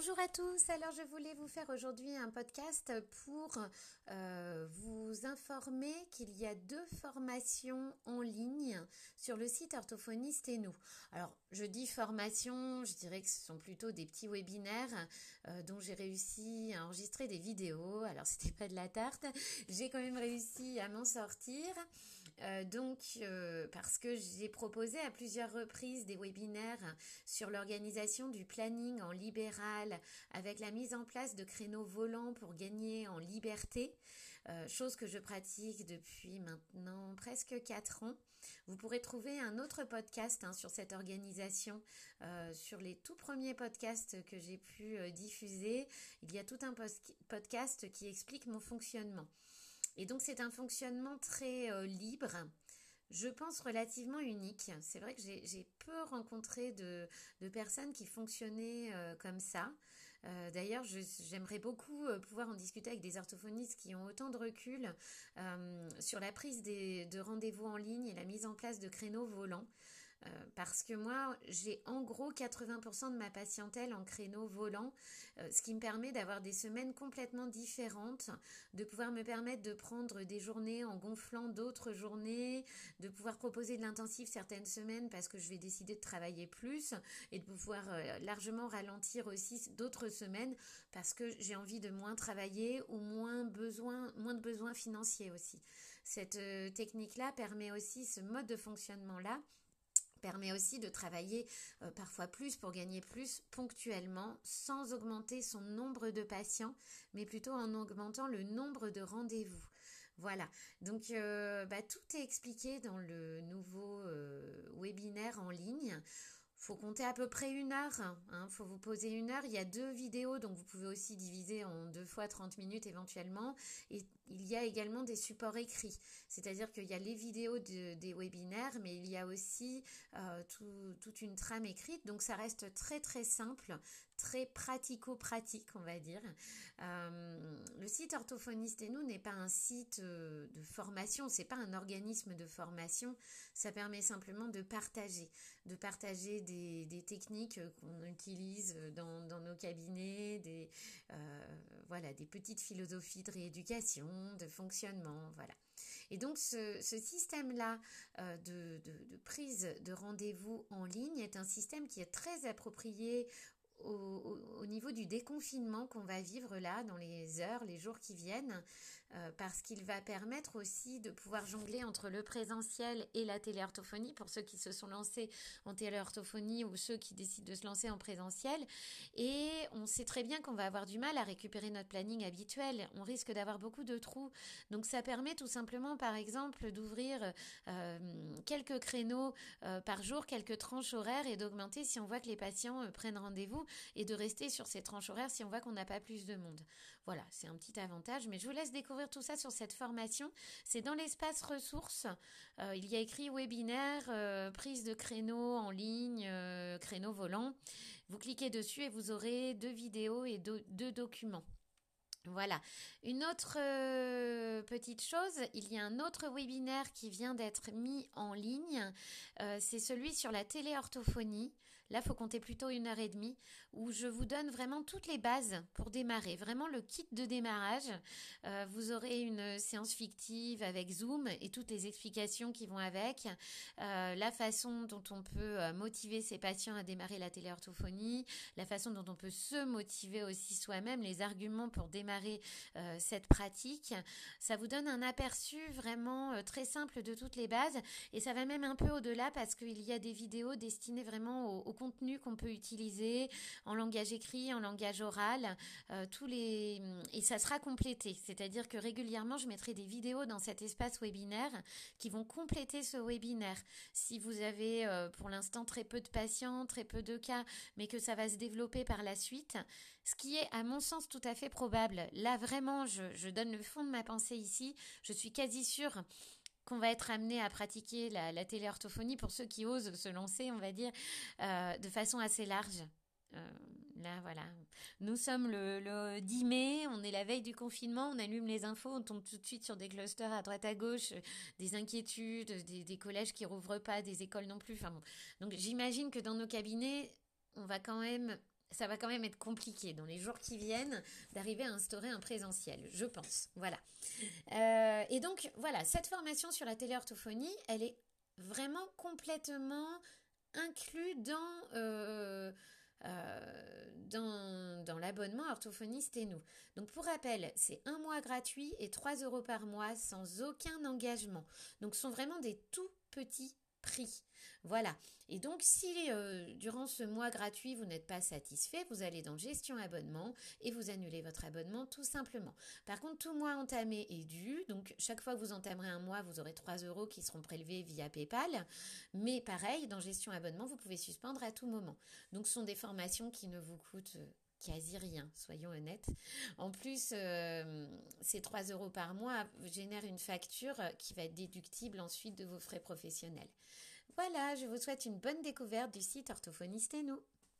Bonjour à tous, alors je voulais vous faire aujourd'hui un podcast pour euh, vous informer qu'il y a deux formations en ligne sur le site Orthophoniste et nous. Alors je dis formation, je dirais que ce sont plutôt des petits webinaires euh, dont j'ai réussi à enregistrer des vidéos. Alors c'était pas de la tarte, j'ai quand même réussi à m'en sortir. Euh, donc parce que j'ai proposé à plusieurs reprises des webinaires sur l'organisation du planning en libéral avec la mise en place de créneaux volants pour gagner en liberté, euh, chose que je pratique depuis maintenant presque 4 ans. Vous pourrez trouver un autre podcast hein, sur cette organisation, euh, sur les tout premiers podcasts que j'ai pu euh, diffuser. Il y a tout un podcast qui explique mon fonctionnement. Et donc c'est un fonctionnement très libre je pense, relativement unique. C'est vrai que j'ai peu rencontré de, personnes qui fonctionnaient euh, comme ça. Euh, d'ailleurs, j'aimerais beaucoup euh, pouvoir en discuter avec des orthophonistes qui ont autant de recul sur la prise de rendez-vous en ligne et la mise en place de créneaux volants. Euh, parce que moi, j'ai en gros 80% de ma patientèle en créneau volant, euh, ce qui me permet d'avoir des semaines complètement différentes, de pouvoir me permettre de prendre des journées en gonflant d'autres journées, de pouvoir proposer de l'intensif certaines semaines parce que je vais décider de travailler plus et de pouvoir euh, largement ralentir aussi d'autres semaines parce que j'ai envie de moins travailler ou moins besoin, moins de besoins financiers aussi. Cette technique-là permet aussi ce mode de fonctionnement-là permet aussi de travailler euh, parfois plus pour gagner plus ponctuellement sans augmenter son nombre de patients, mais plutôt en augmentant le nombre de rendez-vous. Voilà, donc euh, bah, tout est expliqué dans le nouveau euh, webinaire en ligne faut compter à peu près une heure. Il hein. faut vous poser une heure. Il y a deux vidéos, donc vous pouvez aussi diviser en deux fois 30 minutes éventuellement. Et il y a également des supports écrits. C'est-à-dire qu'il y a les vidéos des webinaires, mais il y a aussi euh, toute une trame écrite. Donc ça reste très très simple, très pratico-pratique, on va dire. Euh, le site Orthophoniste et nous n'est pas un site euh, de formation, c'est pas un organisme de formation. Ça permet simplement de partager, de partager des, techniques qu'on utilise dans, nos cabinets, des, euh, voilà, des petites philosophies de rééducation, de fonctionnement, voilà. Et donc ce, système-là euh, de, prise de rendez-vous en ligne est un système qui est très approprié au, niveau du déconfinement qu'on va vivre là dans les heures, les jours qui viennent, euh, parce qu'il va permettre aussi de pouvoir jongler entre le présentiel et la téléorthophonie pour ceux qui se sont lancés en téléorthophonie ou ceux qui décident de se lancer en présentiel. Et on sait très bien qu'on va avoir du mal à récupérer notre planning habituel. On risque d'avoir beaucoup de trous. Donc ça permet tout simplement, par exemple, d'ouvrir euh, quelques créneaux euh, par jour, quelques tranches horaires et d'augmenter si on voit que les patients prennent rendez-vous et de rester sur ces tranches horaires si on voit qu'on n'a pas plus de monde. Voilà, c'est un petit avantage, mais je vous laisse découvrir tout ça sur cette formation. C'est dans l'espace ressources. Euh, il y a écrit webinaire, euh, prise de créneau en ligne, euh, créneau volant. Vous cliquez dessus et vous aurez deux vidéos et deux documents. Voilà. Une autre euh, petite chose, il y a un autre webinaire qui vient d'être mis en ligne. Euh, c'est celui sur la téléorthophonie. Là, faut compter plutôt une heure et demie, où je vous donne vraiment toutes les bases pour démarrer, vraiment le kit de démarrage. Euh, vous aurez une séance fictive avec Zoom et toutes les explications qui vont avec, la façon dont on peut motiver ses patients à démarrer la téléorthophonie, la façon dont on peut se motiver aussi soi-même, les arguments pour démarrer euh, cette pratique. Ça vous donne un aperçu vraiment euh, très simple de toutes les bases et ça va même un peu au-delà parce qu'il y a des vidéos destinées vraiment au, contenu qu'on peut utiliser en langage écrit, en langage oral, euh, tous les et ça sera complété. C'est-à-dire que régulièrement, je mettrai des vidéos dans cet espace webinaire qui vont compléter ce webinaire. Si vous avez pour l'instant très peu de patients, très peu de cas, mais que ça va se développer par la suite, ce qui est à mon sens tout à fait probable Là, vraiment, je, donne le fond de ma pensée ici. Je suis quasi sûre qu'on va être amené à pratiquer la, téléorthophonie pour ceux qui osent se lancer, on va dire, euh, de façon assez large. Euh, là, voilà. Nous sommes le, 10 mai, on est la veille du confinement, on allume les infos, on tombe tout de suite sur des clusters à droite à gauche, des inquiétudes, des, collèges qui rouvrent pas, des écoles non plus. Enfin. Donc j'imagine que dans nos cabinets, on va quand même ça va quand même être compliqué dans les jours qui viennent d'arriver à instaurer un présentiel, je pense. Voilà. Euh, et donc, voilà, cette formation sur la téléorthophonie, elle est vraiment complètement inclue dans, euh, euh, dans, dans l'abonnement orthophoniste et nous. Donc pour rappel, c'est un mois gratuit et 3 euros par mois sans aucun engagement. Donc ce sont vraiment des tout petits prix. Voilà. Et donc, si euh, durant ce mois gratuit, vous n'êtes pas satisfait, vous allez dans Gestion abonnement et vous annulez votre abonnement tout simplement. Par contre, tout mois entamé est dû. Donc, chaque fois que vous entamerez un mois, vous aurez 3 euros qui seront prélevés via PayPal. Mais pareil, dans Gestion abonnement, vous pouvez suspendre à tout moment. Donc, ce sont des formations qui ne vous coûtent quasi rien, soyons honnêtes. En plus, euh, ces 3 euros par mois génèrent une facture qui va être déductible ensuite de vos frais professionnels. Voilà, je vous souhaite une bonne découverte du site Orthophoniste et nous.